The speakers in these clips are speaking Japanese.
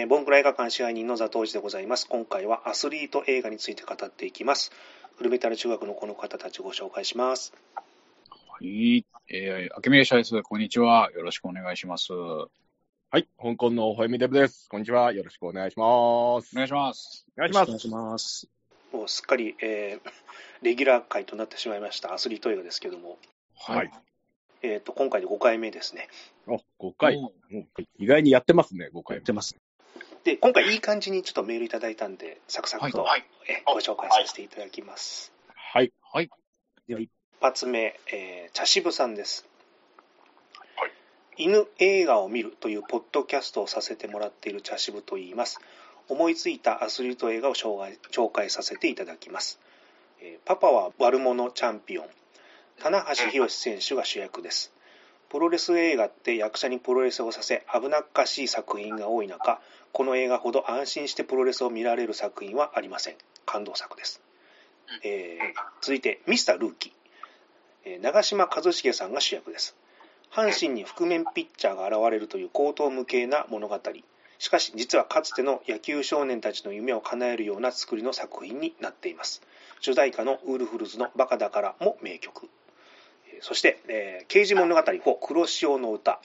えー、ボンクラ映画館支配人の座藤寺でございます。今回はアスリート映画について語っていきます。フルメタル中学のこの方たちをご紹介します。はい。えー、明けめでしたです。こんにちは。よろしくお願いします。おはい。香港のほえみデブです。こんにちは。よろしくお願いします。願いします。お願いします。お願いします。もうすっかり、えー、レギュラー回となってしまいましたアスリート映画ですけども、はい。えっ、と、今回で5回目ですね。お、5回。おうん意外にやってますね、5回やっ。てます。で、今回いい感じにちょっとメールいただいたんで、サクサクと、はいえーご紹介させていただきます。はい。はい。一発目、えー、茶渋さんです。犬映画を見るというポッドキャストをさせてもらっている茶渋と言います。思いついたアスリート映画を紹介紹介させていただきます。えーパパは悪者チャンピオン。棚橋宏選手が主役です。プロレス映画って役者にプロレスをさせ危なっかしい作品が多い中、この映画ほど安心してプロレスを見られる作品はありません。感動作です。えー続いて、ミスタールーキー。えー長嶋一茂さんが主役です。阪神に覆面ピッチャーが現れるという高等無形な物語。しかし、実はかつての野球少年たちの夢を叶えるような作りの作品になっています。主題歌のウルフルズのバカだからも名曲。えーそして、えー刑事物語4黒潮の歌。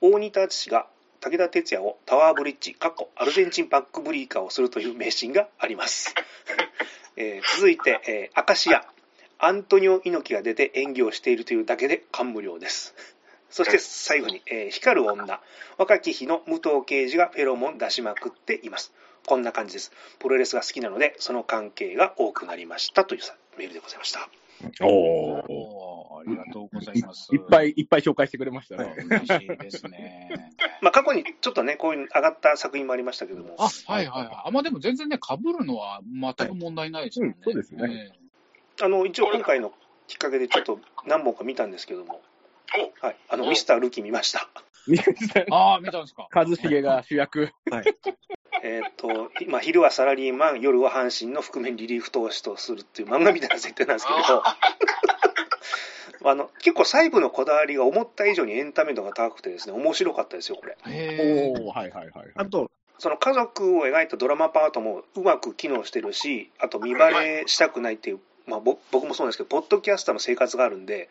大仁田敦が武田鉄矢をタワーブリッジ、過去アルゼンチンバックブリーカーをするという名シーンがあります。えー続いて、えー、アカシア。アントニオ猪木が出て演技をしているというだけで感無量です。そして最後に、えー光る女。若き日の武藤刑事がフェロモン出しまくっています。こんな感じです。プロレスが好きなので、その関係が多くなりましたというさメールでございました。おー。おーありがとうございます。いっぱいいっぱい紹介してくれましたね。嬉しいですね。まあ過去にちょっとね、こういう上がった作品もありましたけども、あ、はいはいはい。あ、まあでも全然ね、被るのは全く問題ないですよね。はいうんそうですねえあの、一応今回のきっかけでちょっと何本か見たんですけども、はい、あの、ミスタールーキー見ました。えああ、見たんですか。一茂が主役。えーっと、まあ、昼はサラリーマン、夜は阪神の覆面リリーフ投手とするっていう漫画みたいな設定なんですけど、あの結構細部のこだわりが思った以上にエンタメ度が高くてですね、面白かったですよ、これ。へえ。おー、はいはいはいはい。あと、その家族を描いたドラマパートもうまく機能してるし、あと見バレしたくないっていう、まあ、ぼ僕もそうなんですけど、ポッドキャスターの生活があるんで、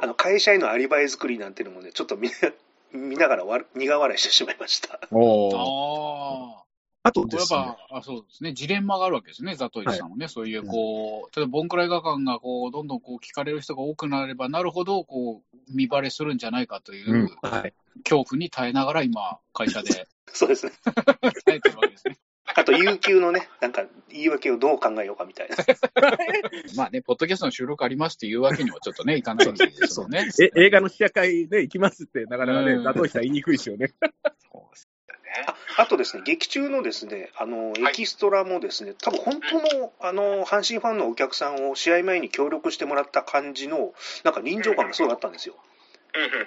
あの会社へのアリバイ作りなんていうのもね、ちょっと見見ながらわ苦笑いしてしまいました。おー。ああ。あとですね、ぱ、あそうですね、ジレンマがあるわけですね、ザトイさんもね、そういう、こう、例えば、ボンクラ映画館が、こう、どんどんこう聞かれる人が多くなればなるほど、こう、見バレするんじゃないかという、うんはい。恐怖に耐えながら、今、会社で そうですね。耐えてるわけですね。あと、有給のね、なんか言い訳をどう考えようかみたいな。まあね、ポッドキャストの収録ありますっていうわけにはちょっとね、いかないですよね。え、映画の試写会で行きますって、なかなかねうん、ザトウさん言いにくいですよね。ああとですね、劇中のですね、あの、エキストラもですね、多分本当の、あの、阪神ファンのお客さんを試合前に協力してもらった感じの、なんか臨場感がすごいあったんですよ。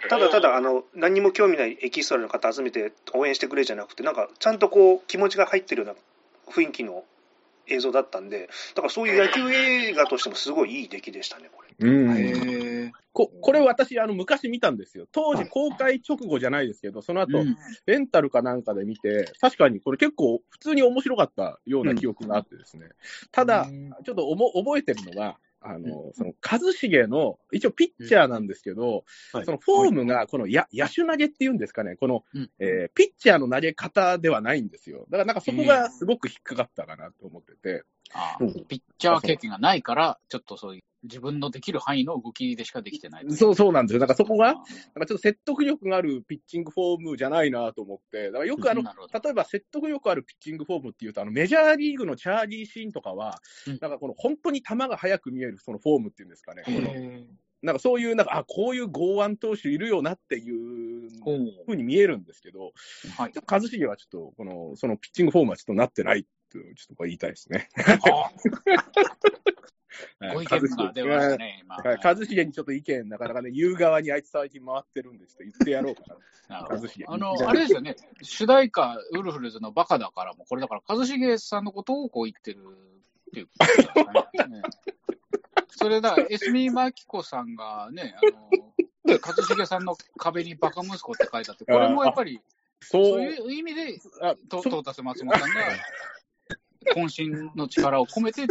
ただただ、あの、何にも興味ないエキストラの方集めて応援してくれじゃなくて、なんか、ちゃんとこう、気持ちが入ってるような雰囲気の映像だったんで、だからそういう野球映画としてもすごいいい出来でしたね、これ。うん。ここれ私、あの、昔見たんですよ。当時公開直後じゃないですけど、その後、うんレンタルかなんかで見て、確かにこれ結構普通に面白かったような記憶があってですね。ただ、ちょっとおも覚えてるのが、あの、その、一茂の、一応ピッチャーなんですけど、はい。そのフォームが、このや、野手投げっていうんですかね、この、うん。えーピッチャーの投げ方ではないんですよ。だからなんかそこがすごく引っかかったかなと思ってて。あうん。ピッチャー経験がないから、ちょっとそういう自分のできる範囲の動きでしかできてない。そうそうなんですよ。だからそこが、あなんかちょっと説得力があるピッチングフォームじゃないなと思って、だからよくあの、例えば説得力あるピッチングフォームっていうと、あのメジャーリーグのチャーリーシーンとかは、うん。なんかこの本当に球が速く見えるそのフォームっていうんですかね、このへなんかそういう、なんか、あ、こういう剛腕投手いるよなっていうふうに見えるんですけど、はい。ちょっと一茂はちょっと、この、そのピッチングフォームはちょっとなってないっていう、ちょっと言いたいですね。ご意見が出ましたね、今。はい一茂にちょっと意見、なかなかね、言う側にあいつ最近回ってるんで、ちょっと言ってやろうかな。あの、あれですよね、主題歌、ウルフルズのバカだからも、これだから、一茂さんのことをこう言ってるっていうことね。ね それだ、エスミマキコさんがね、あの、一茂さんの壁にバカ息子って書いてあって、これもやっぱり、そういう意味で、あとそトータス松本さんが、渾身の力を込めて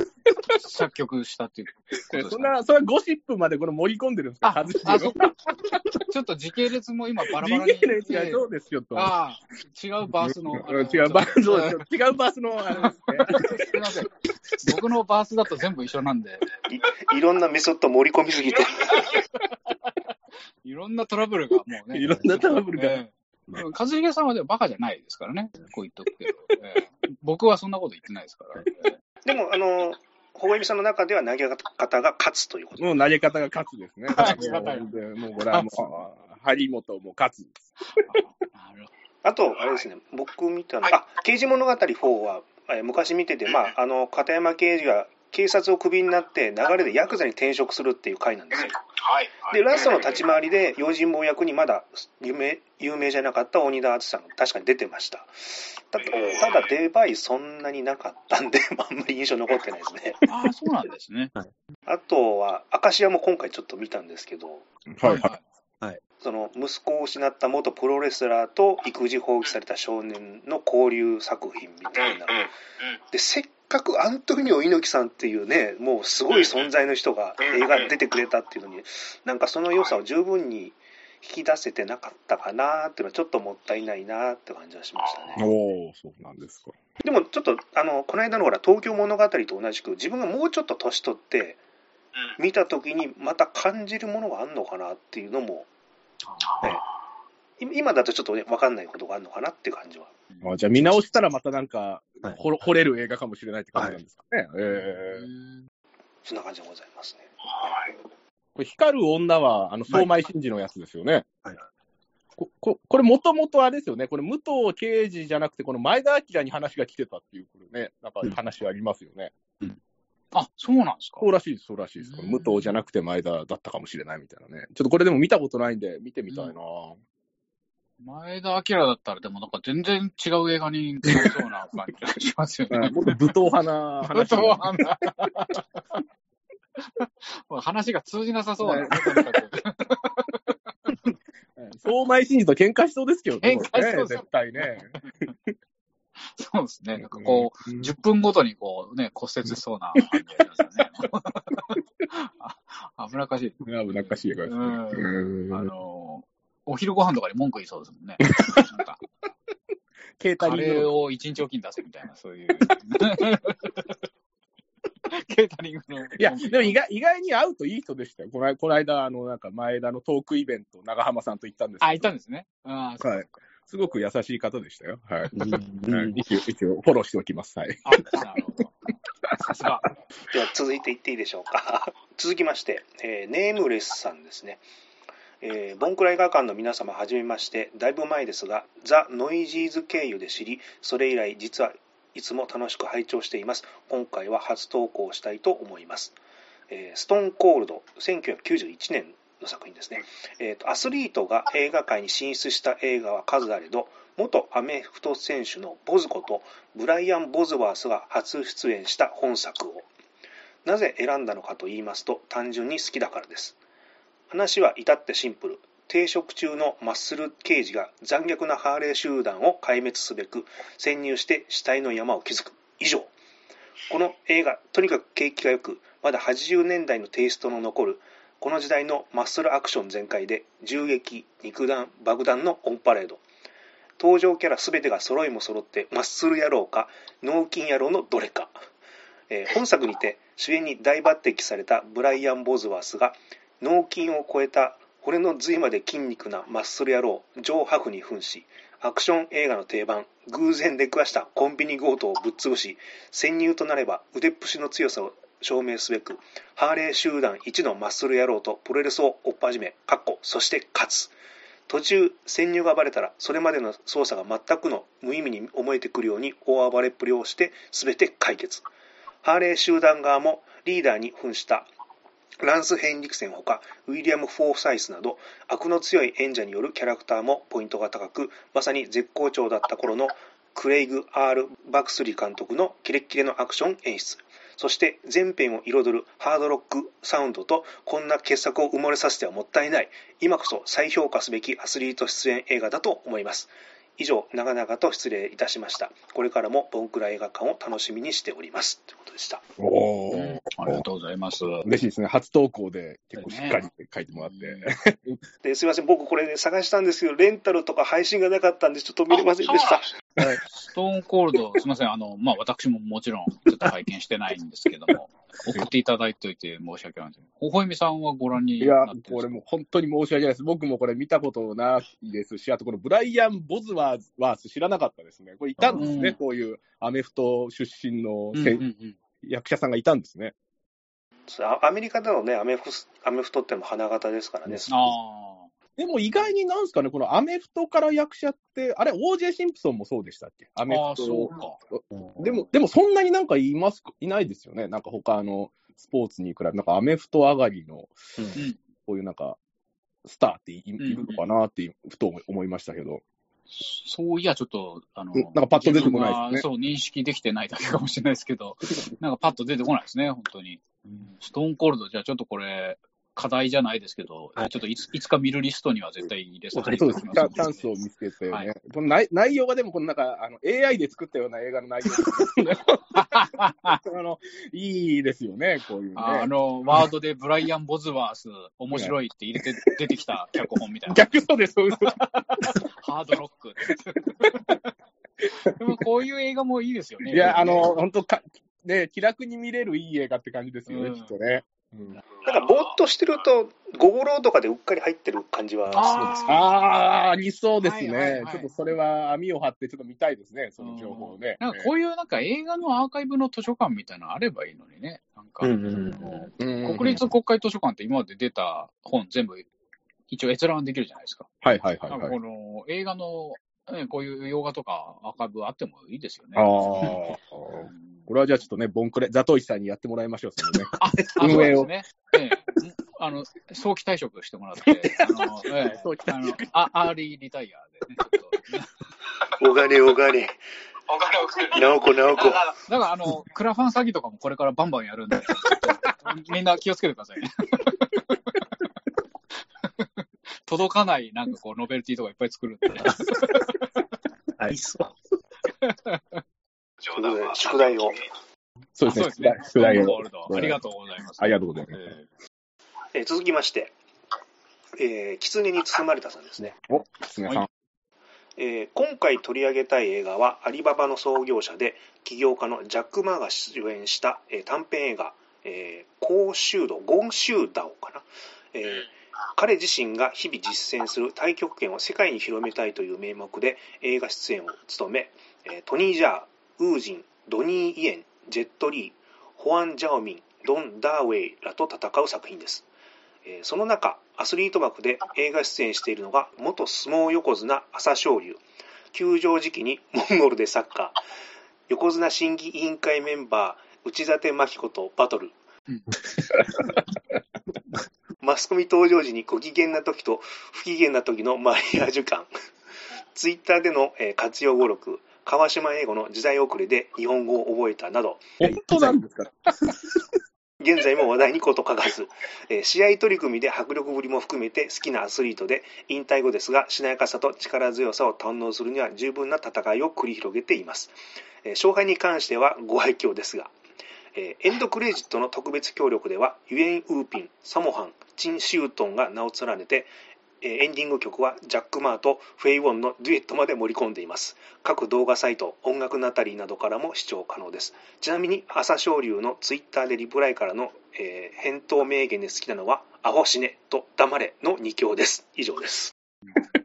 作曲したっていうことですか、ね、そんな、それはゴシップまでこれ盛り込んでるんですか？ああ、そっか。ちょっっと時系列も今バラバラに。時系列がそうですよと。ああ、違うバースの。あのうん違うバース、そうですよ違うバースの、あれですね。すみません。僕のバースだと全部一緒なんで、いろんなメソッド盛り込みすぎて。いろんなトラブルがもうね。いろんなトラブルがええ一茂さんはでもバカじゃないですからね。こう言っとくけど。ええ僕はそんなこと言ってないですから。え えでも、あの、ほほえみさんの中では投げ方が勝つということ。もう投げ方が勝つですね。投げ方がもうこれはもう、張本も勝つ。なるほあと、あれですね、僕見たの、あ、刑事物語4は、えー昔見てて、まあ、あの、片山刑事が警察をクビになって、流れでヤクザに転職するっていう回なんですよ。はい。で、ラストの立ち回りで、用心棒役にまだ有名有名じゃなかった鬼田敦さんが確かに出てました。たただ、出番いそんなになかったんで、あんまり印象残ってないですね。どああ、そうなんですね。あとは、明石家も今回ちょっと見たんですけど、はいはい。その息子を失った元プロレスラーと育児放棄された少年の交流作品みたいな。で、せっかくアントニオ猪木さんっていうね、もうすごい存在の人が映画に出てくれたっていうのに、なんかその良さを十分に引き出せてなかったかなっていうのはちょっともったいないなって感じはしましたね。おおそうなんですか。でもちょっと、あの、この間のほら、東京物語と同じく、自分がもうちょっと年取って、見た時にまた感じるものがあるのかなっていうのも、ね。い今だとちょっとね、分かんないことがあるのかなっていう感じは。あじゃあ見直したらまたなんか、はい惚れる映画かもしれないって感じなんですかね。ええそんな感じでございますね。はい。これ光る女は、あの、相米真司のやつですよね。はいこここれもともとあれですよね。これ武藤刑事じゃなくて、この前田明に話が来てたっていう、これね、なんか話ありますよね。あ、そうなんですかそうらしいです、そうらしいです。武藤じゃなくて前田だったかもしれないみたいなね。ちょっとこれでも見たことないんで、見てみたいな、前田明だったら、でもなんか全然違う映画になりそうな感じがしますよね。もっと武闘派な話武闘派な話が通じなさそうだね、相米真司と喧嘩しそうですけどね。喧嘩しそうね絶対ね。そうですね。なんかこう、うん10分ごとにこうね、骨折しそうな感じがしますよね。あ危なっかしい。危なっかしい映画ですね。うんあの、お昼ご飯とかに文句言いそうですもんね。なんか ケータカリングのレーを一日おきに出すみたいな、そういう。ケータリングの。いや、でも意外意外に会うといい人でしたよ。このこの間、あの、なんか前田のトークイベント、長浜さんと行ったんですけどあ、いたんですね。あそうはい。すごく優しい方でしたよ。はい。うん一応、一応、フォローしておきます。はい。あ、なるほど。さすが。では続いていっていいでしょうか。続きまして、えーネームレスさんですね。えーボンクラ映画館の皆様はじめまして、だいぶ前ですが、ザ・ノイジーズ経由で知り、それ以来実はいつも楽しく拝聴しています。今回は初投稿したいと思います。えーストーンコールド、1991年の作品ですね。えーとアスリートが映画界に進出した映画は数あれど、元アメフト選手のボズことブライアン・ボズワースが初出演した本作を。なぜ選んだのかと言いますと、単純に好きだからです。話は至ってシンプル。停職中のマッスル刑事が残虐なハーレー集団を壊滅すべく潜入して死体の山を築く。以上。この映画、とにかく景気が良く、まだ80年代のテイストの残る、この時代のマッスルアクション全開で、銃撃、肉弾、爆弾のオンパレード。登場キャラ全てが揃いも揃ってマッスル野郎か脳筋野郎のどれか、えー本作にて主演に大抜擢されたブライアン・ボズワースが脳筋を超えた骨の髄まで筋肉なマッスル野郎ジョー・ハフに扮しアクション映画の定番偶然出くわしたコンビニ強盗をぶっ潰し潜入となれば腕っぷしの強さを証明すべくハーレー集団一のマッスル野郎とプロレスを追っ始めかっこそして勝つ。途中潜入がバレたらそれまでの操作が全くの無意味に思えてくるように大暴れっぷりをして全て解決。ハーレー集団側もリーダーに扮したランス・ヘンリクセンほかウィリアム・フォーサイスなど悪の強い演者によるキャラクターもポイントが高くまさに絶好調だった頃のクレイグ・ R・ バクスリー監督のキレッキレのアクション演出。そして全編を彩るハードロックサウンドとこんな傑作を埋もれさせてはもったいない。今こそ再評価すべきアスリート出演映画だと思います。以上、長々と失礼いたしました。これからもボンクラ映画館を楽しみにしております。ということでした。おうんー。ありがとうございます。嬉しいですね。初投稿で結構しっかり書いてもらって。ですいません、僕これね、探したんですけど、レンタルとか配信がなかったんで、ちょっと見れませんでした。ストーンコールド、すみません、あの、まあ、私ももちろん、ちょっと拝見してないんですけども、送っていただいておいて申し訳ないです。ほほえみさんはご覧にいやこれもう本当に申し訳ないです。僕もこれ見たことないですし、あとこのブライアン・ボズワース知らなかったですね。これいたんですね、うんこういうアメフト出身のうんうんせうん役者さんがいたんですね。アアメリカでのね、アメフスアメフトってのも花形ですからね。あでも意外になんですかね、このアメフトから役者って、あれ、OJ シンプソンもそうでしたっけ？アメフト。そうか。でも、でもそんなになんかいますか？いないですよね。なんか他のスポーツに比べなんかアメフト上がりの、うん。こういうなんか、スターっているのかなって、ふと思いましたけど。そういや、ちょっと、あの、うん。なんかパッと出てこないですね。そう、認識できてないだけかもしれないですけど、なんかパッと出てこないですね、本当に。ストーンコールド、じゃあちょっとこれ、課題じゃないですけど、はいちょっといついつか見るリストには絶対入れさせていそうです。ただきます。チャチャンスを見つけてね。はいこの内内容がでも、このなんか、あの、AI で作ったような映画の内容 あの、いいですよね、こういうね。ああの、ワードでブライアン・ボズワース、面白いって入れて 出てきた脚本みたいな。逆そうです、そうです。ハードロック。でもこういう映画もいいですよね。いや、あの、本当か、ね、気楽に見れるいい映画って感じですよね、うんきっとね。うんなんかぼーっとしてると、ゴゴロとかでうっかり入ってる感じはするんですけど。ああ、ありそうですね、はいはいはいちょっとそれは網を張ってちょっと見たいですね、その情報をね。なんかこういうなんか映画のアーカイブの図書館みたいなのあればいいのにね。なんか、うんうんうんうん国立国会図書館って今まで出た本全部一応閲覧できるじゃないですか。はいはいはいなんかこはい。の映画の、ね、こういう洋画とかアーカイブあってもいいですよね。ああ。うんこれはじゃあちょっとね、ボンクレ、ザトイシさんにやってもらいましょう、そのね。あ、あ 運営をそうですね。ええあの、早期退職してもらって、あの、ええ早期退あアーリーリタイアでね、ちょっと。お金お金。直子直子。だから、あの、クラファン詐欺とかもこれからバンバンやるんで、みんな気をつけてくださいね。届かない、なんかこう、ノベルティとかいっぱい作るんで。ありそう。宿題を。そうですね。宿題を。ありがとうございます。ありがとうございます。ええー続きまして、えー、狐に包まれたさんですね。お、すみません。えー今回取り上げたい映画は、アリババの創業者で、起業家のジャック・マーが主演した、えー短編映画、えー、高州道、ゴンシューダオかな。えー彼自身が日々実践する太極拳を世界に広めたいという名目で映画出演を務め、えートニー・ジャー、ウージン、ドニー・イエン、ジェット・リー、ホアン・ジャオミン、ドン・ダーウェイらと戦う作品です。えーその中、アスリート枠で映画出演しているのが、元相撲横綱朝青龍、休場時期にモンゴルでサッカー、横綱審議委員会メンバー、内館真紀子とバトルうん。マスコミ登場時にご機嫌な時と不機嫌な時のマリアージュ感。ツイッターでのえー活用語録、川島英語の時代遅れで日本語を覚えたなど、本当なんですか？現在も話題に事欠かず、えー試合取り組みで迫力ぶりも含めて好きなアスリートで、引退後ですが、しなやかさと力強さを堪能するには十分な戦いを繰り広げています。えー勝敗に関してはご愛嬌ですが、えエンドクレジットの特別協力では、ユエン・ウーピン、サモハン、チン・シュートンが名を連ねて、エンディング曲はジャック・マーとフェイ・ウォンのデュエットまで盛り込んでいます。各動画サイト、音楽ナタリーなどからも視聴可能です。ちなみに、朝青龍のツイッターでリプライからの、えー返答名言で好きなのは、アホ死ねと黙れの2強です。以上です。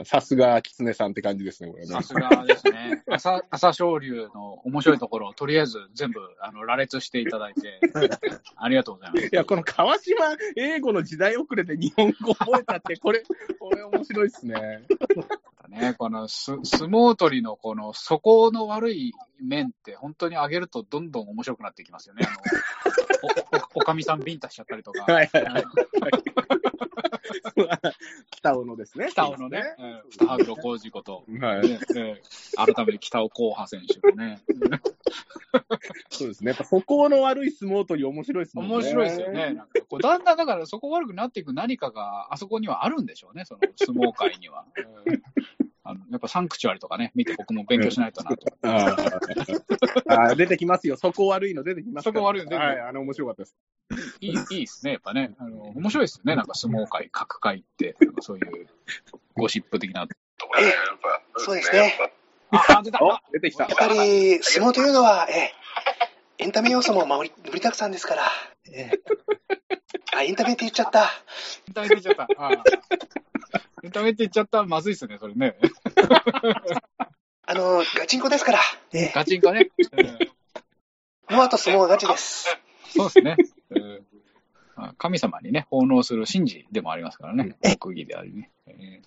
あさすが、狐さんって感じですね、これねさ。すがですね。朝、朝青龍の面白いところをとりあえず全部、あの、羅列していただいて、ありがとうございます。いや、この川島英語の時代遅れで日本語覚えたって、これ、これ面白いですね。ね、このす相撲取りのこの底の悪い面って本当に上げるとどんどん面白くなっていきますよね。あのお おおかみさんビンタしちゃったりとか。はいはいはい。北尾のですね。北尾のね、うん北羽黒浩二こと、はい。ねね改めて北尾光波選手のね、そうですね。やっぱそこの悪い相撲取り面白いですね。面白いですよね。なんかこうだんだんだからそこ悪くなっていく何かがあそこにはあるんでしょうね、その相撲界には。うんあのやっぱサンクチュアリとかね、見て僕も勉強しないとなと。あ出てきますよ。そこ悪いの出てきますそこ悪いの出てくるはい、あの、面白かったです。いい、いいですね、やっぱね。あの、面白いですよね、なんか相撲界、各界って、そういうゴシップ的な。ええそうですね。あ、あ出た出てきた。やっぱり、相撲というのは、ええ、エンタメ要素も盛り盛りだくさんですから。ええ、あ、エンタメって言っちゃった。エンタメって言っちゃった。あエンタメって言っちゃったらまずいですね、それね。あの、ガチンコですから。ええ、ガチンコね。う んノアと相撲はガチです。そうですね。うんあ神様にね、奉納する神事でもありますからね。国技でありね。え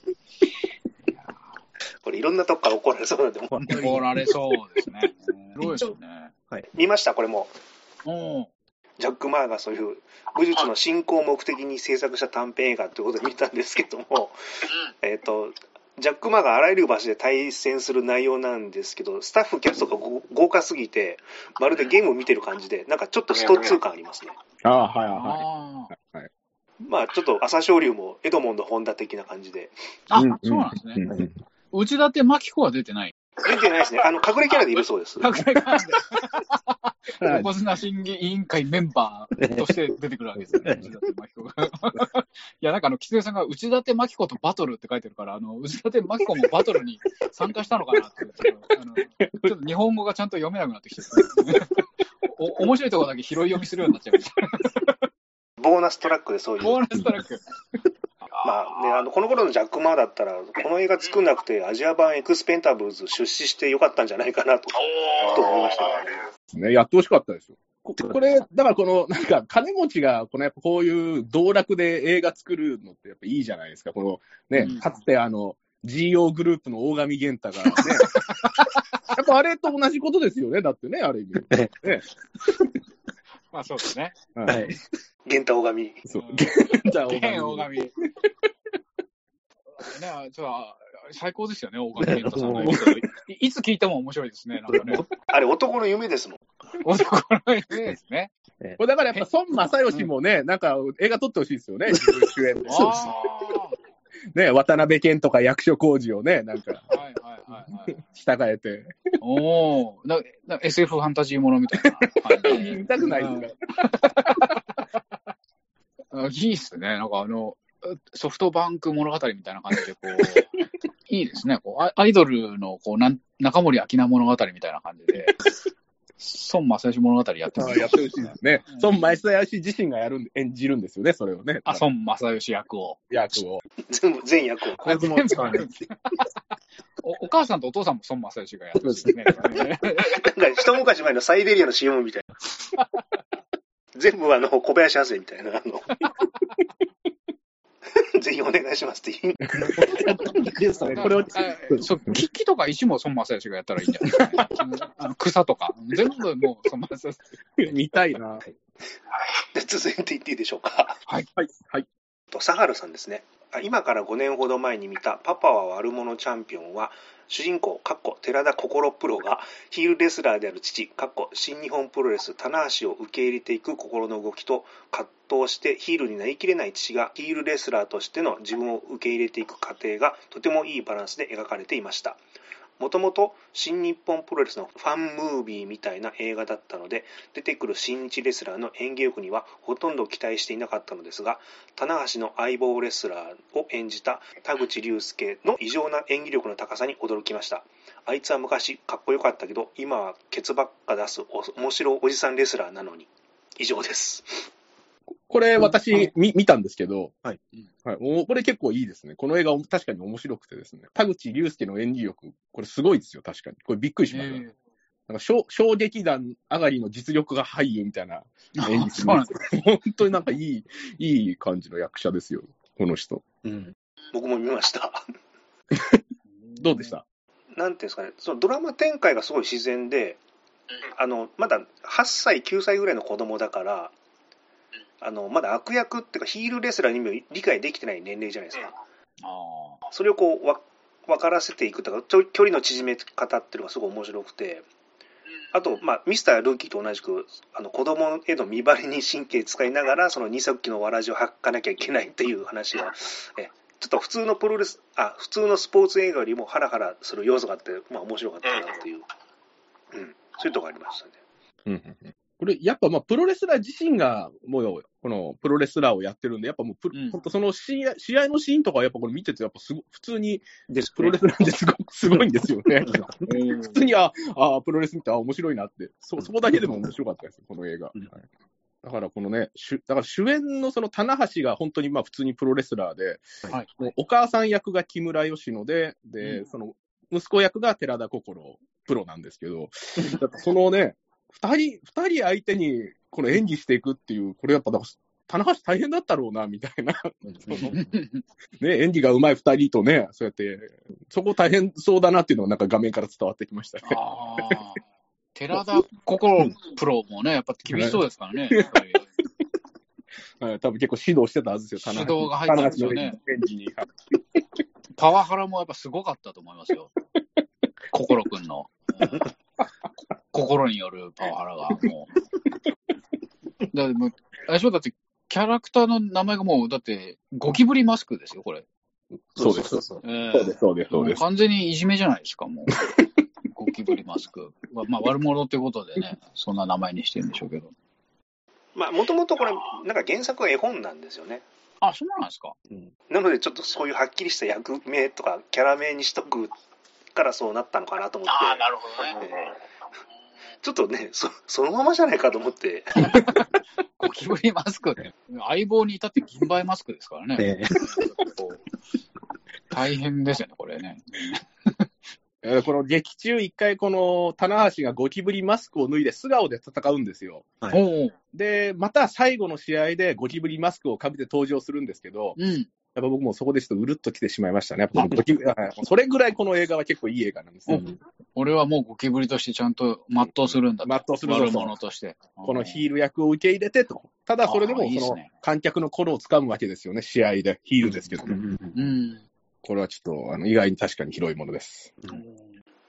これいろんなとこから怒られそうなんで、もうー怒られそうですね。うんどうでしょうね。見ました？これも。おージャック・マーがそういう武術の振興を目的に制作した短編映画ということで見たんですけども、えっ、と、ジャック・マーがあらゆる場所で対戦する内容なんですけど、スタッフ、キャストがご豪華すぎて、まるでゲームを見てる感じで、なんかちょっとスト2感ありますね。ああ、はいはあい。まあちょっと朝青龍もエドモンド・ホンダ的な感じで。あ、うんそうなんですね。うんうん内館真紀子は出てない？出てないですね。あの、隠れキャラでいるそうです。隠れ感で。はい横綱審議委員会メンバーとして出てくるわけですよね、内館真紀子が。いや、なんかあの、狐さんが内館真紀子とバトルって書いてるから、あの、内館真紀子もバトルに参加したのかなって、ちょっと、あの、ちょっと日本語がちゃんと読めなくなってきてる。お面白いところだけ拾い読みするようになっちゃいました。ボーナストラックでそういう。ボーナストラック。まあね、あの、この頃のジャック・マーだったら、この映画作んなくて、アジア版エクスペンタブルズ出資してよかったんじゃないかなと、と思いましたね。ね、やってほしかったですよ。ここれ、だからこの、なんか、金持ちが、このやっぱこういう道楽で映画作るのってやっぱいいじゃないですか。このね、うんかつてあの、GO グループの大神玄太がね、やっぱあれと同じことですよね、だってね、ある意味。ね。まあそうですね。は。はいい。玄太大神。そううん。玄太大神。神。ね、ちょっと最高ですよね、大神健太さんのエピソードいいつ聞いても面白いですね、なんかね。あれ、男の夢ですもん。男の夢ですね。これだからやっぱ孫正義もね、なんか映画撮ってほしいですよね、自分主演で。あね、渡辺謙とか役所広司をね、なんか、あ、はいはいはいはい。従えて。おお、なな SF ファンタジーものみたいな感じ。見たくないですかあいいっすね。なんかあの、ソフトバンク物語みたいな感じで、こう、いいですね。こうアアイドルのこうなん中森明菜物語みたいな感じで、孫正義物語やってみあやってほしいですねうん。孫正義自身がやるん演じるんですよね、それをね。あ、孫正義役を。役を。全部、全役を。これも使わない おお母さんとお父さんも孫正義がやってほしいですね。なんか、一昔前のサイベリアの CM みたいな。全部あの、小林亜生みたいな、あの。ぜひお願いしますって言い これを、あそう木木とか石も孫正義がやったらいいんじゃない？ですか、ねあの草とか。全部もう孫正義。見たいな。で続いていっていいでしょうか。はい。はい。とサハルさんですね。あ今から5年ほど前に見たパパは悪者チャンピオンは、主人公、かっこ寺田心プロがヒールレスラーである父、かっこ新日本プロレス棚橋を受け入れていく心の動きと葛藤してヒールになりきれない父がヒールレスラーとしての自分を受け入れていく過程がとてもいいバランスで描かれていました。もともと新日本プロレスのファンムービーみたいな映画だったので出てくる新日レスラーの演技力にはほとんど期待していなかったのですが棚橋の相棒レスラーを演じた田口竜介の異常な演技力の高さに驚きました。あいつは昔かっこよかったけど今はケツばっか出す面白おじさんレスラーなのに。以上です。これ私、見見たんですけど、はい。はい。もうこれ結構いいですね。この映画確かに面白くてですね。田口竜介の演技力、これすごいですよ、確かに。これびっくりしました。なんか小小劇団上がりの実力が俳優みたいな演技するんですよ。本当になんかいい、いい感じの役者ですよ、この人。僕も見ました どうでした？なんていうんですかねそのドラマ展開がすごい自然であのまだ8歳9歳ぐらいの子供だからあのまだ悪役っていうかヒールレスラーにも理解できてない年齢じゃないですか。あそれをこうわ分からせていくとかちょ距離の縮め方っていうのがすごい面白くて。あと、まあ、ミスター・ルーキーと同じくあの子供への見張りに神経使いながらその二足のわらじを履かなきゃいけないっていう話がえちょっと普通のプロレスあ普通のスポーツ映画よりもハラハラする要素があって、まあ、面白かったなっていう、うん、そういうとこありましたね。これ、やっぱまあ、プロレスラー自身が、もう、このプロレスラーをやってるんで、やっぱもうプロ、うんその試合試合のシーンとかはやっぱこれ見てて、やっぱすご普通にプロレスラーですごすごいんですよね。あ。普通に、ああ、プロレス見て、あ面白いなって、そそこだけでも面白かったです、この映画。うんはいだからこのね、主だから主演のその棚橋が本当にまあ普通にプロレスラーで、はい。お母さん役が木村佳乃で、で、うんその息子役が寺田心プロなんですけど、そのね、二人、二人相手にこの演技していくっていう、これやっぱだから、棚橋大変だったろうな、みたいな、ね、演技が上手い二人とね、そうやって、そこ大変そうだなっていうのがなんか画面から伝わってきましたね。寺田心プロもね、やっぱ厳しそうですからね。はい多分結構指導してたはずですよ、指導が入ったんですよねパワハラもやっぱすごかったと思いますよ。心くんの。うん 心によるパワハラが、もう。だってもう、あれでしょだって、キャラクターの名前がもう、だって、ゴキブリマスクですよ、これ。そうです。そうです、そうです、そうです。完全にいじめじゃないですか、もう。ゴキブリマスク。まあ、まあ悪者ってことでね、そんな名前にしてるんでしょうけど。まあ、もともとこれ、なんか原作は絵本なんですよね。あ、そうなんですか。なので、ちょっとそういうはっきりした役名とかキャラ名にしとくからそうなったのかなと思って、なるほえーちょっとねそ、そのままじゃないかと思って、ゴキブリマスク。相棒に至って銀杯マスクですからね。えこう大変ですよね、これね。えーこの劇中、一回、この棚橋がゴキブリマスクを脱いで素顔で戦うんですよ。はいで、また最後の試合でゴキブリマスクをかぶって登場するんですけど、うん。やっぱ僕もそこでちょっとうるっと来てしまいましたね。やっぱこのゴキブリはいそれぐらいこの映画は結構いい映画なんですよ。うん俺はもうゴキブリとしてちゃんと全うするんだと。全うするぞと悪者として。このヒール役を受け入れてと。ただそれでもそのあーいいっすね観客の心をつかむわけですよね、試合で。ヒールですけど。うん。これはちょっとあの意外に確かに広いものです。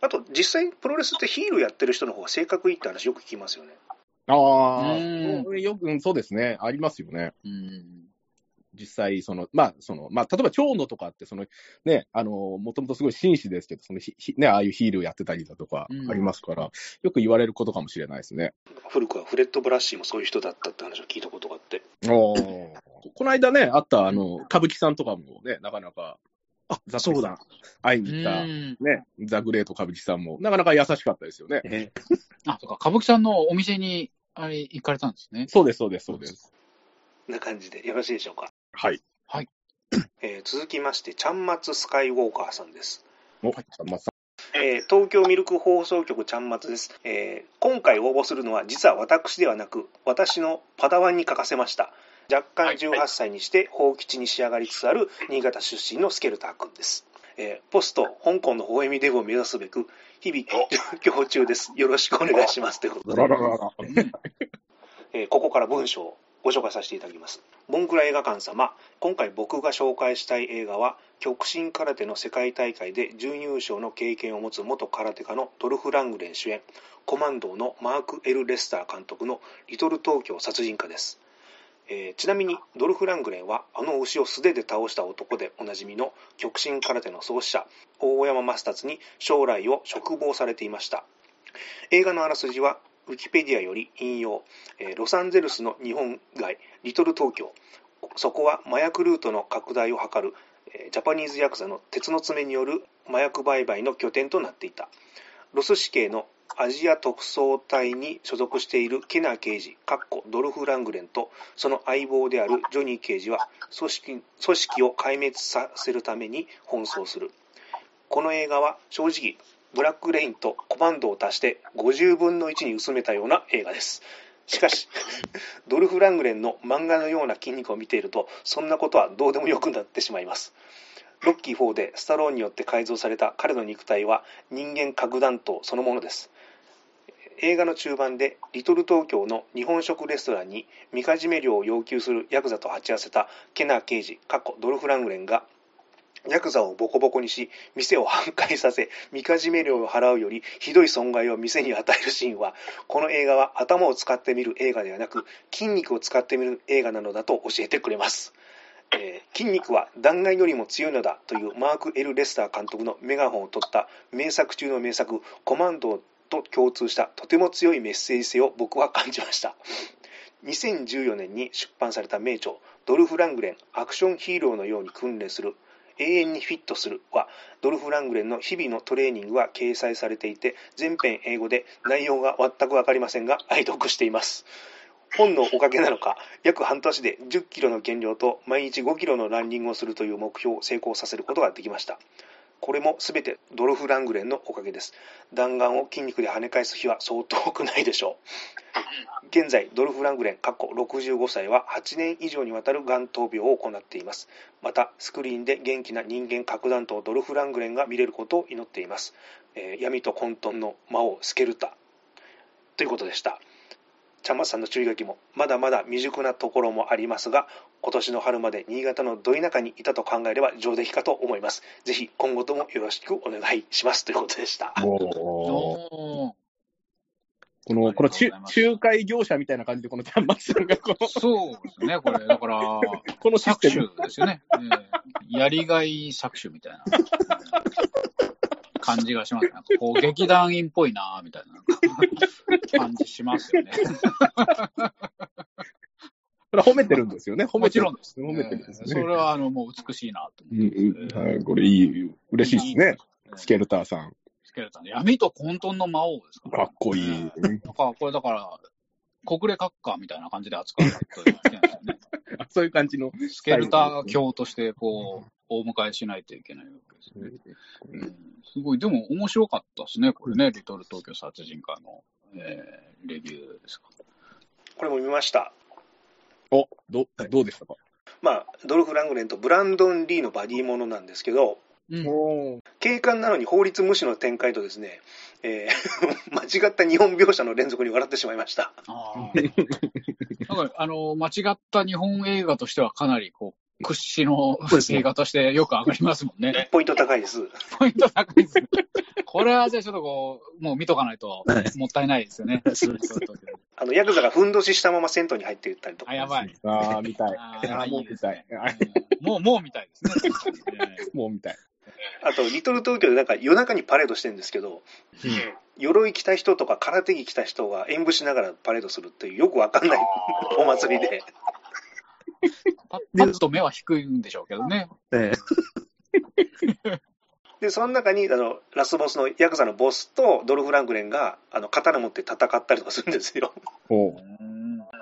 あと、実際、プロレスってヒールやってる人の方が性格いいって話よく聞きますよね。ああ、よく、うんそうですね。ありますよね。うん。実際、その、まあ、その、まあ、例えば、蝶野とかって、その、ね、あの、もともとすごい紳士ですけど、そのひ、ひね、ああいうヒールやってたりだとかうんありますから、よく言われることかもしれないですね。古くはフレッド・ブラッシーもそういう人だったって話を聞いたことがあって。おこの間ね、あった、あの、歌舞伎さんとかもね、なかなか、あザックさん会いに行った、うんね、ザ・グレート歌舞伎さんも、なかなか優しかったですよね。えあ、そうか、歌舞伎さんのお店に、あれ、行かれたんですね。そうです、そうです、そうです。な感じでよろしいでしょうか。はい。えー続きまして、ちゃんまつスカイウォーカーさんです。お、まさえー東京ミルク放送局ちゃんまつです、えー今回応募するのは実は私ではなく私のパダワンに書かせました。若干18歳にして法吉に仕上がりつつある新潟出身のスケルター君です、えーポスト香港の微笑みデブを目指すべく日々上京中です。よろしくお願いします。ということで。えーここから文章をご紹介させていただきます。ボンクラ映画館様、今回僕が紹介したい映画は、極真空手の世界大会で準優勝の経験を持つ元空手家のドルフ・ラングレン主演、コマンドーのマーク・エル・レスター監督のリトル東京殺人家です。えーちなみにドルフ・ラングレンはあの牛を素手で倒した男でおなじみの極真空手の創始者大山マスタツに将来を嘱望されていました映画のあらすじはウィキペディアより引用、ロサンゼルスの日本街リトル東京。そこは麻薬ルートの拡大を図る、ジャパニーズヤクザの鉄の爪による麻薬売買の拠点となっていた。ロス市警のアジア特捜隊に所属しているケナー刑事かっこドルフ・ラングレンとその相棒であるジョニー刑事は組織組織を壊滅させるために奔走する。この映画は正直ブラックレインとコマンドを足して50分の1に薄めたような映画です。しかし ドルフ・ラングレンの漫画のような筋肉を見ているとそんなことはどうでもよくなってしまいます。ロッキー4でスタローンによって改造された彼の肉体は人間核弾頭そのものです。映画の中盤でリトル東京の日本食レストランにみかじめ料を要求するヤクザと鉢合わせたケナー刑事、過去ドルフ・ラングレンがヤクザをボコボコにし、店を半壊させ、みかじめ料を払うよりひどい損害を店に与えるシーンは、この映画は頭を使ってみる映画ではなく、筋肉を使ってみる映画なのだと教えてくれます。えー、筋肉は弾丸よりも強いのだというマーク・エル・レスター監督のメガホンを取った名作中の名作、コマンドと共通したとても強いメッセージ性を僕は感じました。2014年に出版された名著、ドルフ・ラングレン、アクションヒーローのように訓練する永遠にフィットするは、ドルフ・ラングレンの日々のトレーニングは掲載されていて、全編英語で内容が全くわかりませんが、愛読しています。本のおかげなのか、約半年で10キロの減量と毎日5キロのランニングをするという目標を成功させることができました。これもすべてドルフ・ラングレンのおかげです。弾丸を筋肉で跳ね返す日は相当多くないでしょう。現在、ドルフ・ラングレン、過去65歳は8年以上にわたるがん闘病を行っています。また、スクリーンで元気な人間核弾頭ドルフ・ラングレンが見れることを祈っています。えー、闇と混沌の魔王スケルタ。ということでした。ちゃんまつさんの注意書きもまだまだ未熟なところもありますが、今年の春まで新潟のど田舎にいたと考えれば上出来かと思います。ぜひ今後ともよろしくお願いしますということでした。おこの、この仲仲介業者みたいな感じで、このちゃんまつさんがこの。そうですね、これ。だから、この搾取ですよね。えー、やりがい搾取みたいな。感じがしますね。こう、劇団員っぽいなみたいな感じしますよね。これ褒めてるんですよね。褒めてる。もちろんです。褒めてるんですね。それは、あの、もう美しいなと思って、うんはい。これいい、嬉しいですね。スケルターさん。スケルター。闇と混沌の魔王ですから、かっこいい。なんか、これだから、国連閣下みたいな感じで扱われてるんですよね。そういう感じの。スケルター教として、こう、お迎えしないといけないですごい、でも面白かったですね、これね、リトル東京殺人家の、えー、レビューですか。これも見ました。お、ど、どうでしたか？まあ、ドルフ・ラングレンとブランドン・リーのバディものなんですけど、うん、警官なのに法律無視の展開とですね、えー、間違った日本描写の連続に笑ってしまいました。あなんかあの間違った日本映画としてはかなりこう屈指の映画としてよく上がりますもんね。ポイント高いです。ポイント高いです。これはじゃあちょっとこう、もう見とかないともったいないですよね。あの、ヤクザがふんどししたまま銭湯に入っていったりとか、あ、やばい。ああ、見たい。ああ、もう見たい。もう、もう見たいですね。もう見たい。あと、リトル東京でなんか夜中にパレードしてるんですけど、うん、鎧着た人とか空手着着た人が演舞しながらパレードするっていうよくわかんないお祭りで。パッと目は低いんでしょうけどね。ええ、で、その中にあのラスボスのヤクザのボスとドルフ・ラングレンがあの刀持って戦ったりとかするんですよ。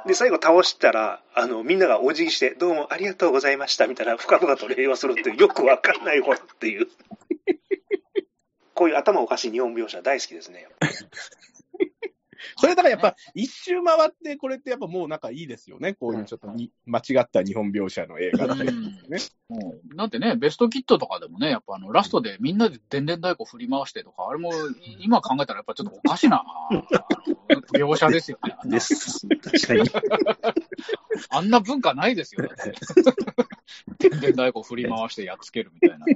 で、最後倒したら、あの、みんながお辞儀して、どうもありがとうございました、みたいな、深々と礼をするっていう、よくわかんないことっていう。こういう頭おかしい日本描写大好きですね。それだからやっぱ、一周回って、これってやっぱもうなんかいいですよね。こういうちょっとに、間違った日本描写の映画だね。うん、なんてね、ベストキットとかでもね、やっぱあの、ラストでみんなで電電太鼓振り回してとか、あれも今考えたらやっぱちょっとおかしな 描写ですよね。です。確かに。あんな文化ないですよ、ね。電電太鼓振り回してやっつけるみたいな。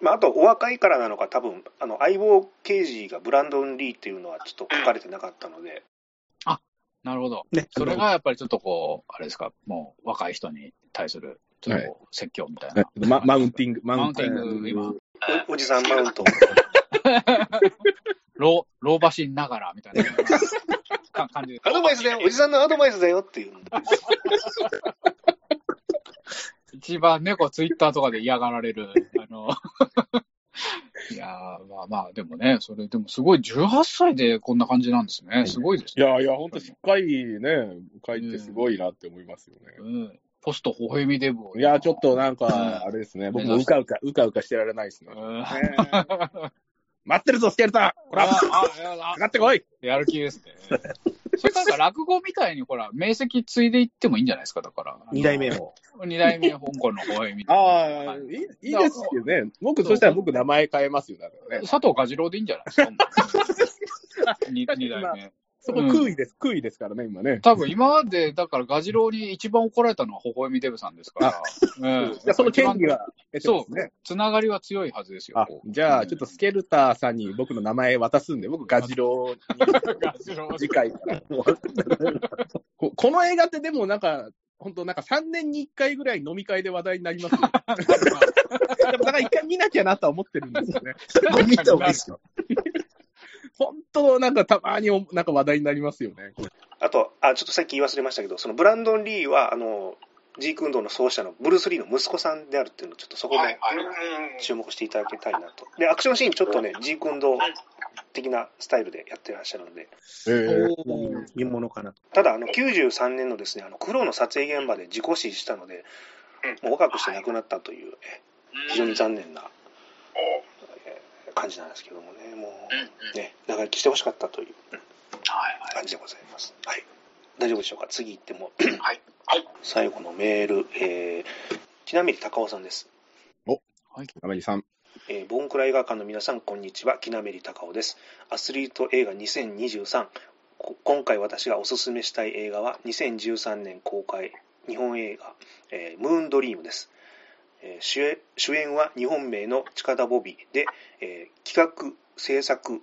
まあ、あとお若いからなのか、多分あの相棒刑事がブランドン・リーっていうのはちょっと書かれてなかったので。あなるほど、ね、それがやっぱりちょっとこう、あれですか、もう若い人に対するちょっと説教みたいな。はい、マウンティング、マウンティング、今。おじさんマウント。老、老婆しながらみたいな感じで。アドバイスだよ、おじさんのアドバイスだよっていう。一番ね、こう、ツイッターとかで嫌がられる、あの、いやまあまあ、でもね、それ、でもすごい、18歳でこんな感じなんですね。すごいですね。いやいや、本当しっかりね、書いてすごいなって思いますよね。うん。ポスト微笑みデブを。いや、ちょっとなんか、あれですね、僕もうかうか、うかうかしてられないですね。待ってるぞ、スケルタンほら上がってこいやる気ですね。そ 落語みたいに、ほら、名跡継いでいってもいいんじゃないですか、だから。二代目を。二代目香港の方へみたいな。ああ、いいいいですよね。僕、そしたら僕名前変えますよ、だからね。佐藤蛾次郎でいいんじゃないですか。二二代目。そこ空位です、空位ですからね、今ね。多分今まで、だからガジロウに一番怒られたのは微笑みデブさんですから。うんじゃあその権利は得てまそうすね。、つながりは強いはずですよ。あ、じゃあ、ちょっとスケルターさんに僕の名前渡すんで、僕、ガジロウにガジロウ次回から。こ この映画ってでもなんか、本当なんか3年に1回ぐらい飲み会で話題になりますよ。でもなんか一回見なきゃなとは思ってるんですよね。見た方がいいですよ。本当なんかたまになんか話題になりますよね。あと、あ、ちょっとさっき言い忘れましたけど、そのブランドン・リーは、あの、ジーク運動の創始者のブルース・リーの息子さんであるっていうのを、ちょっとそこもはいはい。注目していただきたいなと。で、アクションシーン、ちょっとね、ジーク運動的なスタイルでやってらっしゃるので、えー見ものかなと。ただ、あの、93年のですね、あの、黒の撮影現場で事故死したので、もう若くして亡くなったという、え非常に残念な感じなんですけどもね、もうね、長生きしてほしかったというはいはい。感じでございます。はい。大丈夫でしょうか？次行っても。はい。はい。最後のメール、えー、ちなみに高尾さんです。アメリさん。えーボンクラ映画館の皆さん、こんにちは。木なめり高尾です。アスリート映画2023。こ今回私がおすすめしたい映画は、2013年公開、日本映画、えームーンドリームです。主演は日本名の近田ボビーで、企画、制作、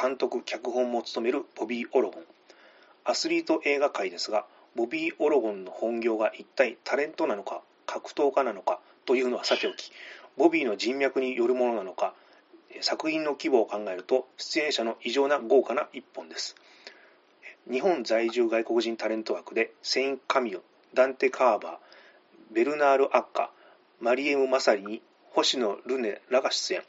監督、脚本も務めるボビー・オロゴン。アスリート映画界ですが、ボビー・オロゴンの本業が一体タレントなのか、格闘家なのかというのはさておき、ボビーの人脈によるものなのか、作品の規模を考えると、出演者の異常な豪華な一本です。日本在住外国人タレント枠で、セイン・カミオ、ダンテ・カーバー、ベルナール・アッカー、マリエム・マサリに、星野ルネらが出演。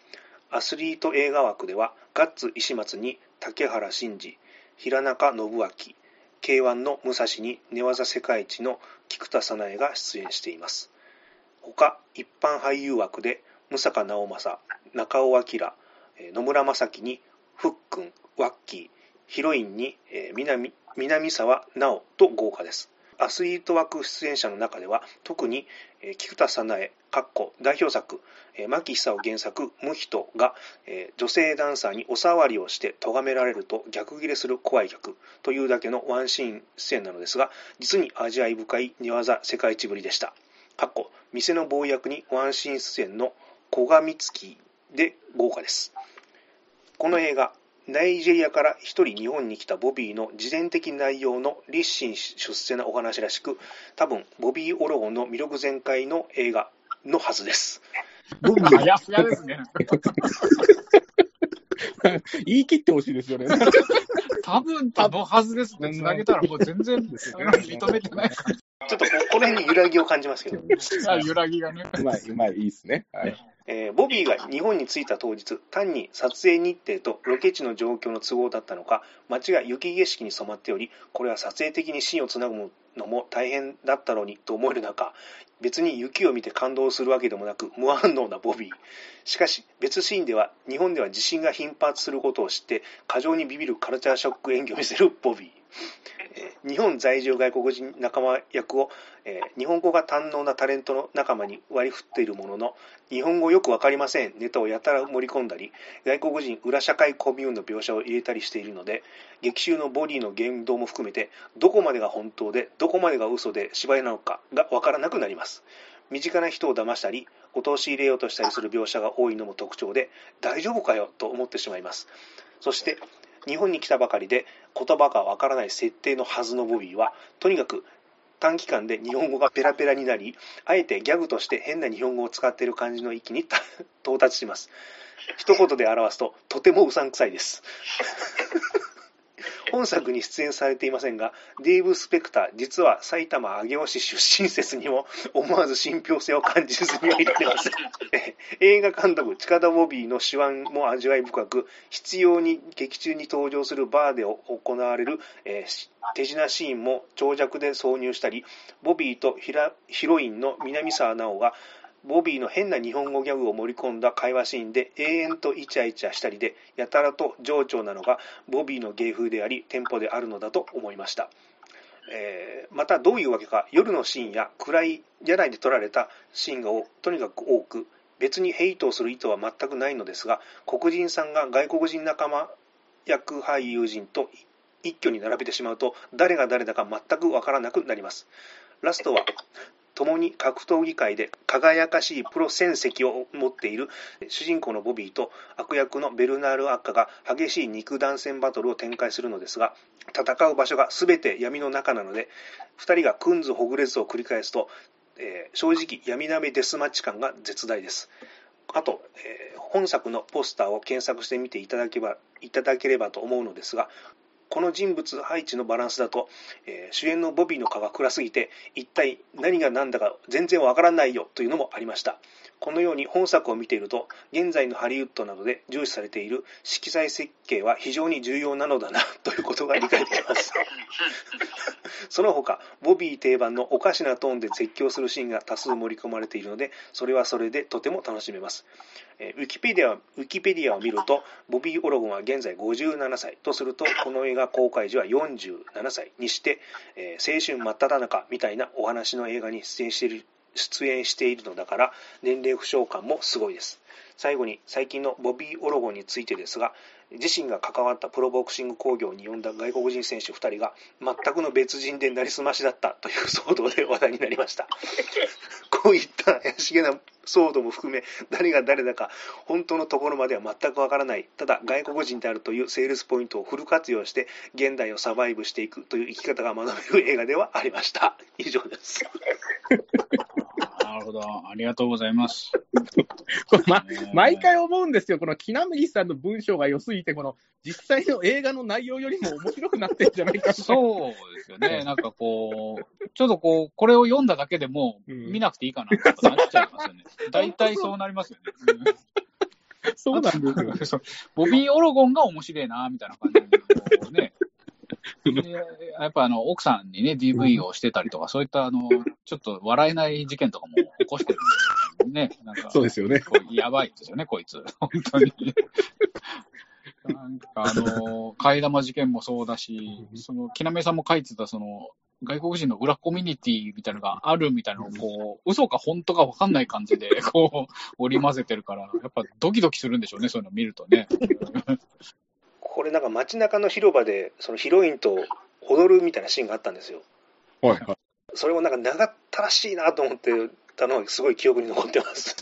アスリート映画枠では、ガッツ石松に竹原慎二、平中信明、K1 の武蔵に寝技世界一の菊田早苗が出演しています。他、一般俳優枠で、武坂直政、中尾明、野村正樹に、ふっくん、ワッキー、ヒロインに、南南沢直と豪華です。アスリート枠出演者の中では、特に、菊田早苗、かっこ代表作、え牧久を原作、無人が、え女性ダンサーにお触りをして咎められると逆ギレする怖い客というだけのワンシーン出演なのですが、実に味わい深い寝技世界一ぶりでした。かっこ店のボーイ役にワンシーン出演の古賀美月で豪華です。この映画、ナイジェリアから一人日本に来たボビーの自伝的内容の立身出世なお話らしく、多分ボビー・オロゴンの魅力全開の映画のはずです。僕もあやふやですね。言い切ってほしいですよね。多分とのはずですね。つなげたらもう全然認めてない。ちょっとこ この辺に揺らぎを感じますけど、あ揺らぎがね。うまい、うまい、いいですね。はい。えーボビーが日本に着いた当日、単に撮影日程とロケ地の状況の都合だったのか、街が雪景色に染まっており、これは撮影的にシーンをつなぐのも大変だったろうにと思える中、別に雪を見て感動するわけでもなく、無反応なボビー。しかし、別シーンでは、日本では地震が頻発することを知って、過剰にビビるカルチャーショック演技を見せるボビー。日本在住外国人仲間役を、えー日本語が堪能なタレントの仲間に割り振っているものの、日本語よくわかりませんネタをやたら盛り込んだり、外国人裏社会コミューンの描写を入れたりしているので、劇中のボディの言動も含めて、どこまでが本当で、どこまでが嘘で芝居なのかがわからなくなります。身近な人を騙したり、陥れようとしたりする描写が多いのも特徴で、大丈夫かよと思ってしまいます。そして、日本に来たばかりで言葉がわからない設定のはずのボビーは、とにかく短期間で日本語がペラペラになり、あえてギャグとして変な日本語を使っている感じの域に 到達します。一言で表すと、とてもうさんくさいです。本作に出演されていませんが、デーブ・スペクター、実は埼玉上尾市出身説にも思わず信憑性を感じずにはいられません。映画監督、近田ボビーの手腕も味わい深く、必要に劇中に登場するバーで行われる、えー手品シーンも長尺で挿入したり、ボビーとヒラヒロインの南沢直がボビーの変な日本語ギャグを盛り込んだ会話シーンで永遠とイチャイチャしたりで、やたらと情緒なのがボビーの芸風であり、テンポであるのだと思いました。えーまたどういうわけか、夜のシーンや暗い柳で撮られたシーンがとにかく多く、別にヘイトをする意図は全くないのですが、黒人さんが外国人仲間役俳優陣と一挙に並べてしまうと誰が誰だか全くわからなくなりますラストは共に格闘技界で輝かしいプロ戦績を持っている主人公のボビーと悪役のベルナール・アッカが激しい肉弾戦バトルを展開するのですが戦う場所が全て闇の中なので2人がくんずほぐれずを繰り返すと、えー正直闇鍋デスマッチ感が絶大です。あと、えー本作のポスターを検索してみていただけばいただければと思うのですがこの人物配置のバランスだと、えー主演のボビーの顔が暗すぎて一体何が何だか全然わからないよというのもありました。このように本作を見ていると現在のハリウッドなどで重視されている色彩設計は非常に重要なのだな ということが理解できます。その他ボビー定番のおかしなトーンで絶叫するシーンが多数盛り込まれているのでそれはそれでとても楽しめますウィキペディアウィキペディアを見るとボビー・オロゴンは現在57歳とするとこの映画公開時は47歳にして、えー青春真っ只中みたいなお話の映画に出演している出演しているのだから年齢不詳感もすごいです。最後に最近のボビー・オロゴンについてですが自身が関わったプロボクシング興行に呼んだ外国人選手2人が全くの別人でなりすましだったという騒動で話題になりました こういった怪しげな騒動も含め誰が誰だか本当のところまでは全くわからないただ外国人であるというセールスポイントをフル活用して現代をサバイブしていくという生き方が学べる映画ではありました以上です なるほど。ありがとうございます。これま毎回思うんですよ、この木南さんの文章が良すぎて、この実際の映画の内容よりも面白くなってんじゃないかそうですよね。なんかこう、ちょっとこう、これを読んだだけでも、うん見なくていいかなってなっちゃいますよね。大体そうなりますよね。そうなんですよ。ボビー・オロゴンが面白いな、みたいな感じで、ね。でやっぱあの、奥さんにね、DV をしてたりとか、そういったあの、ちょっと笑えない事件とかも起こしてるんで、ね。なんか、そうですよね。やばいですよね、こいつ。本当に。なんかあの、替え玉事件もそうだし、その、木南さんも書いてた、その、外国人の裏コミュニティみたいなのがあるみたいなのを、こう、嘘か本当か分かんない感じで、こう、織り交ぜてるから、やっぱドキドキするんでしょうね、そういうの見るとね。これなんか街中の広場でそのヒロインと踊るみたいなシーンがあったんですよはいはい。それをなんか長ったらしいなと思ってたのがすごい記憶に残ってます。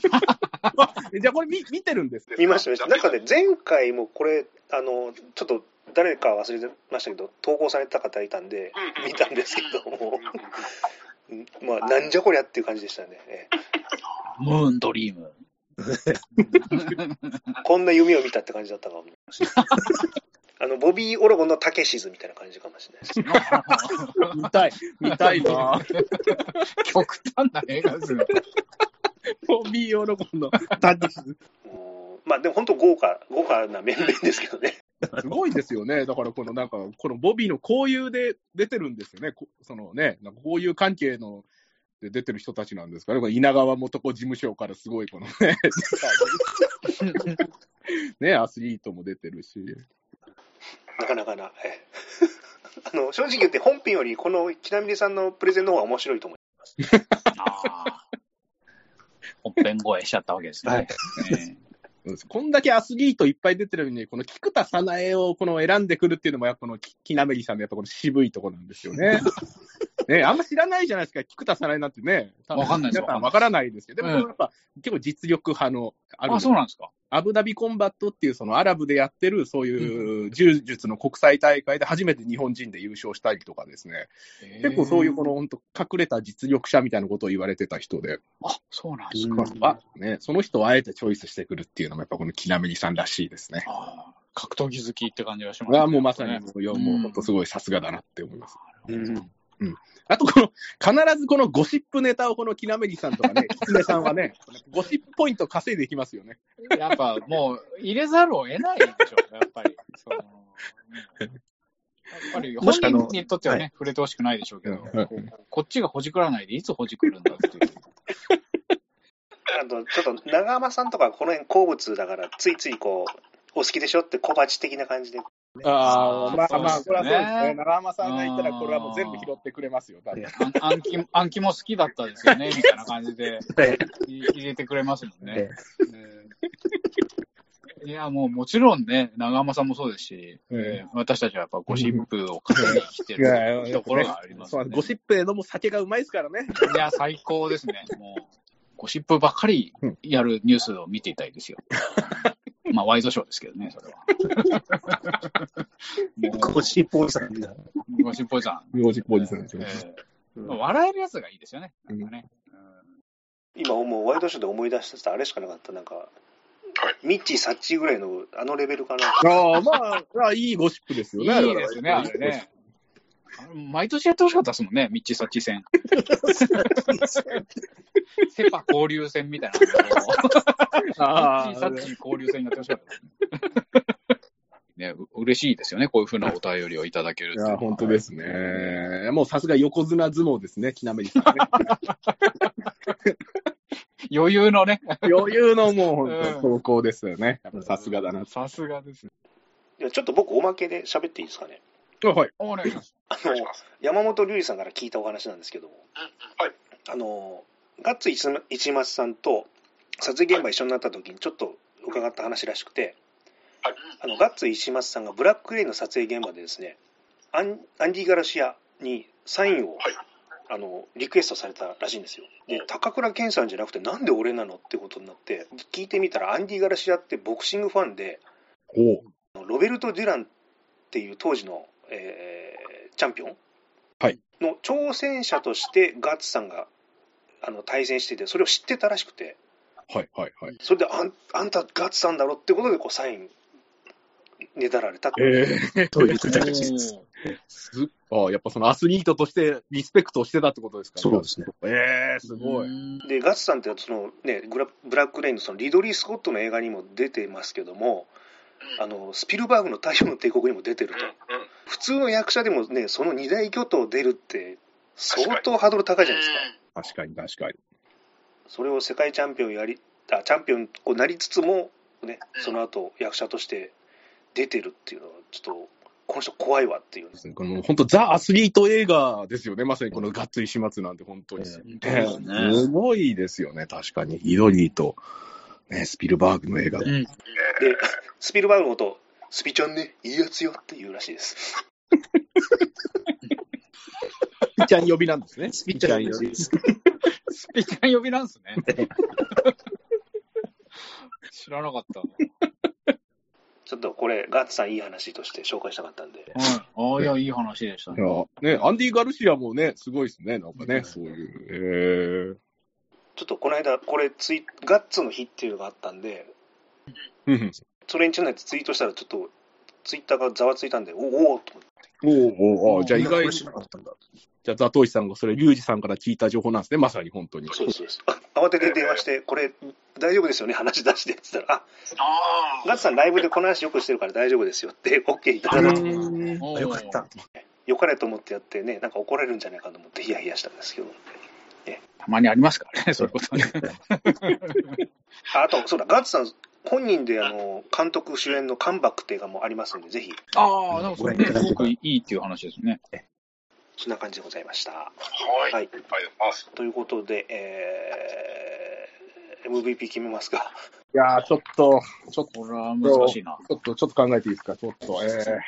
あ じゃあこれ見見てるんです見ました見ました。なんかね前回もこれあのちょっと誰か忘れてましたけど投稿された方いたんで見たんですけども。うんまあなんじゃこりゃっていう感じでしたね、ええ。ムーンドリーム。こんな夢を見たって感じだったかもしれないあのボビー・オロゴンのタケシズみたいな感じかもしれないです見たい、見たいな。極端な映画ですね。ボビー・オロゴンのタディス。もうまあでも本当豪華豪華な面々ですけどねすごいですよね。だからこのなんか、このボビーの交友で出てるんですよね。こそのね、なんか交友関係ので出てる人たちなんですかね。これ稲川元子事務所からすごいこのね、ね、アスリートも出てるし。なかなかな、ええ あの正直言って本編よりこの木南さんのプレゼンの方が面白いと思いああ。本編超えしちゃったわけですね。はいえうんこんだけアスリートいっぱい出てるのに、この菊田早苗をこの選んでくるっていうのも、やっぱこのき木南さんのやっぱこの渋いところなんですよね。ね、あんま知らないじゃないですか、菊田早苗なんてね。多分わかんないです皆さんわからないですけど、でもうんやっぱ結構実力派の、あるあ、そうなんですか。アブダビコンバットっていうそのアラブでやってるそういう柔術の国際大会で初めて日本人で優勝したりとかですね、結構そういうこの本当隠れた実力者みたいなことを言われてた人で、あ、そうなんですか。まあね、その人をあえてチョイスしてくるっていうのもやっぱこの木南さんらしいですね。格闘技好きって感じがします、あもうまさにね。もう、本当すごいさすがだなって思います。ます。あとこの、必ずこのゴシップネタをこの木南さんとかね、キツネさんはね、ゴシップポイント稼いでいきますよね。やっぱもう入れざるを得ないでしょ、やっぱり。そのねやっぱり本もしあの人にとってはね、触れてほしくないでしょうけど、うんこうこっちがほじくらないでいつほじくるんだっていう。あと、ちょっと長浜さんとかこの辺好物だから、ついついこう、お好きでしょって小鉢的な感じで。ああ、まあまあ、これはそうですね。長浜さんが言ったら、これはもう全部拾ってくれますよ、多分。あん暗記暗記も好きだったですよね、みたいな感じでえい入れてくれますもんね。いや、もうもちろんね、長山さんもそうですし、えー私たちはやっぱゴシップを稼ぎに来ていやいやるところがありますそうね。ゴシップへのも酒がうまいですからね。いや、最高ですね。もう、ゴシップばっかりやるニュースを見ていたいですよ。まあ、ワイドショーですけどね、それは。も ゴシップおじさんみたいな。う、ゴシップおじさん。ゴシップおじさんですよ。えーまあ笑えるやつがいいですよね。なんかね。今もうワイドショーで思い出したあれしかなかった。なんか、ミッチー・サッチーぐらいのあのレベルかな。ああ、まあ、まあ、いいゴシップですうんよね。いいですね、あれね。毎年やってほしかったですもんね、ミッチー・サッチー戦。セパ交流戦みたいな ミッチー・サッチー交流戦やってほしかったね。嬉しいですよね、こういうふうなお便りをいただけるいや、本当ですね。もうさすが横綱相撲ですね、きなめりさんね。余裕のね、余裕のもう投稿ですよね。さすがだな。さすがですね。いやちょっと僕おまけで喋っていいですかね。あはい。お願いします。あのお願いします。山本龍二さんから聞いたお話なんですけども、はい。あのガッツ一一松さんと撮影現場一緒になった時にちょっと伺った話らしくて、はい。あのガッツ石松さんがブラックレインの撮影現場でですねアンアンディ・ガルシアにサインを、はいあのリクエストされたらしいんですよで高倉健さんじゃなくてなんで俺なのってことになって聞いてみたらアンディ・ガルシアってボクシングファンでロベルト・デュランっていう当時の、えーチャンピオン？はいの挑戦者としてガッツさんがあの対戦しててそれを知ってたらしくてはいはいはい。それであんあんたガッツさんだろってことでこうサインねだられたってええという形です。すああ、やっぱそのアスリートとしてリスペクトをしてたってことですか？そうですね。ええすごい。でガッツさんってその、ね、グラブラック・レインのそのリドリー・スコットの映画にも出てますけどもあのスピルバーグの「太陽の帝国」にも出てるとうんうん普通の役者でもねその二大巨頭出るって相当ハードル高いじゃないですか確かに確かに。それを世界チャンピオンやりあチャンピオンこうなりつつも、ね、その後役者として出てるっていうのはちょっとこの人怖いわっていうこの本当ザ・アスリート映画ですよね。まさにこのガッツ石松なんて本当に。えねすごいですよね、確かに。イドリーと、ね、スピルバーグの映画。うん。でスピルバーグのことスピちゃんねいいやつよって言うらしいですスピちゃん呼びなんですね。スピッチャー呼びです。スピちゃん呼びなんですね。知らなかった。ちょっとこれガッツさんいい話として紹介したかったんではい。ああ、いや、いい話でしたいね。やね、アンディ・ガルシアもね、すごいですね、なんかね、そういう。ちょっとこの間これツイガッツの日っていうのがあったんでえー。それにちなんでツイートしたらちょっとツイッターがざわついたんでおおーと思っておうおうあじゃあ意外。じゃあザトウシさんがそれ、リュウジさんから聞いた情報なんですね、まさに本当に。そうそうですあ慌てて電話してこれ大丈夫ですよね話出してって言ったらああガッツさんライブでこの話よくしてるから大丈夫ですよって OK いただいてよかった。よかれと思ってやってねなんか怒られるんじゃないかと思ってヒヤヒヤしたんですけどたまにありますからね、そういうことね。ああとそうだガッツさん本人であの監督主演の「カンバック」って映画もありますんでぜひ。ああ、でもそれね、すごくいいっていう話ですね。そんな感じでございました。はい。はい。ということで、えー、MVP 決めますか。いやー、ちょっと、ちょっと、これは難しいな。ちょっと、ちょっと考えていいですか、ちょっと、えー、いや。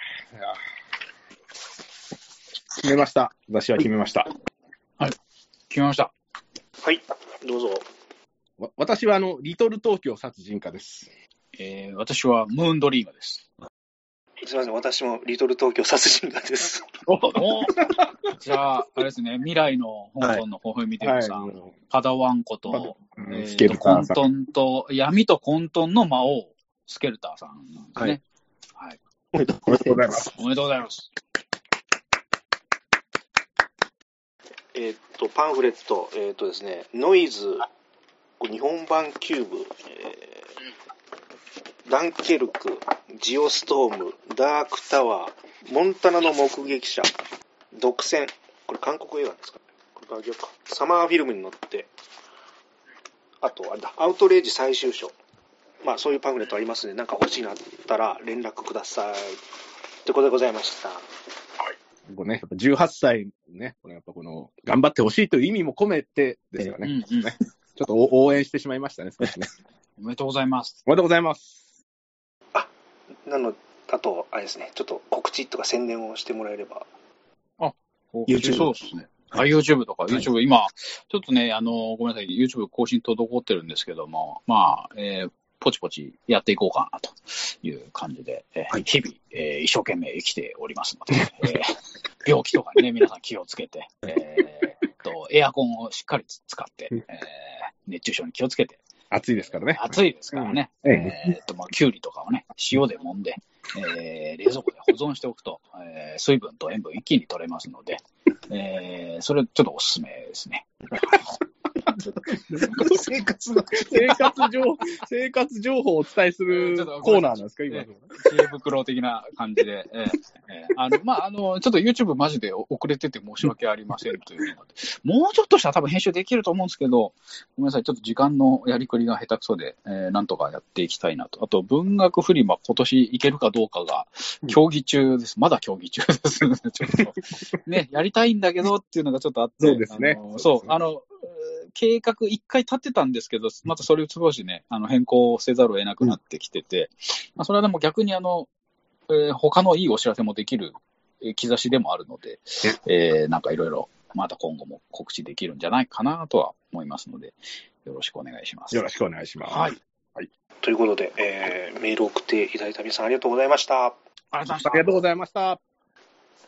決めました。私は決めました。決めました。はい。どうぞ。わ私は、あの、リトル東京殺人家です。えー、私はムーンドリームです。すみません私もリトル東京殺人家ですおじゃあ、あれですね、未来の香港の微笑みてるさん、もパダワンこと、ううんえースケルタ混ーさん。沌と、闇と混沌の魔王、スケルターさんなんですね。はい。おめでとおめでとうございます。おめでとうございます。えーっとパンフレットえーっとですねノイズ日本版キューブ、えーダンケルクジオストームダークタワーモンタナの目撃者独占。これ韓国映画ですかこれからあげようか。サマーフィルムに乗ってあとあれだアウトレイジ最終章。まあそういうパンフレットありますので何か欲しいなったら連絡ください。ということでございました。こうね、やっぱ18歳ね、このやっぱこの、頑張ってほしいという意味も込めてですよね。うんうん。ちょっとお応援してしまいましたね、少しね。おめでとうございます。おめでとうございます。なの、あと、あれですね、ちょっと告知とか宣伝をしてもらえれば。YouTube そうですね。あ、YouTube とか、はい YouTube、今、ちょっとね、あの、ごめんなさい、YouTube 更新滞ってるんですけども、まあ、えーポチポチやっていこうかなという感じで、えーはい日々、えー一生懸命生きておりますので、えー 病気とかにね、皆さん気をつけて、えーエアコンをしっかり使って、えー熱中症に気をつけて、暑いですからね。暑いですからね、うん。えーっと、まあ、きゅうりとかをね、塩で揉んで、えー冷蔵庫で保存しておくと、えー水分と塩分一気に取れますので、えーそれちょっとおすすめですね。生活の。生活情報、生活情報をお伝えするコーナーなんですか、今の。知恵袋的な感じで、えーえーあの、まあ、あの、ちょっと YouTube マジで遅れてて申し訳ありませんというので、もうちょっとしたら多分編集できると思うんですけど、ごめんなさい、ちょっと時間のやりくりが下手くそで、えーなんとかやっていきたいなと。あと、文学フリマ今年いけるかどうかが競技中です。まだ競技中です。ちょっと、ね、やりたいんだけどっていうのがちょっとあって、そうですねそう、あの、計画一回立ってたんですけど、またそれを少しね、あの変更せざるを得なくなってきてて、まあ、それはでも逆にあの、えー他のいいお知らせもできるえー兆しでもあるので、えーなんかいろいろまた今後も告知できるんじゃないかなとは思いますので、よろしくお願いします。よろしくお願いします。はい。ということで、えーメールを送っていただいた皆さんありがとうございました。ありがとうございましたありがとうございました。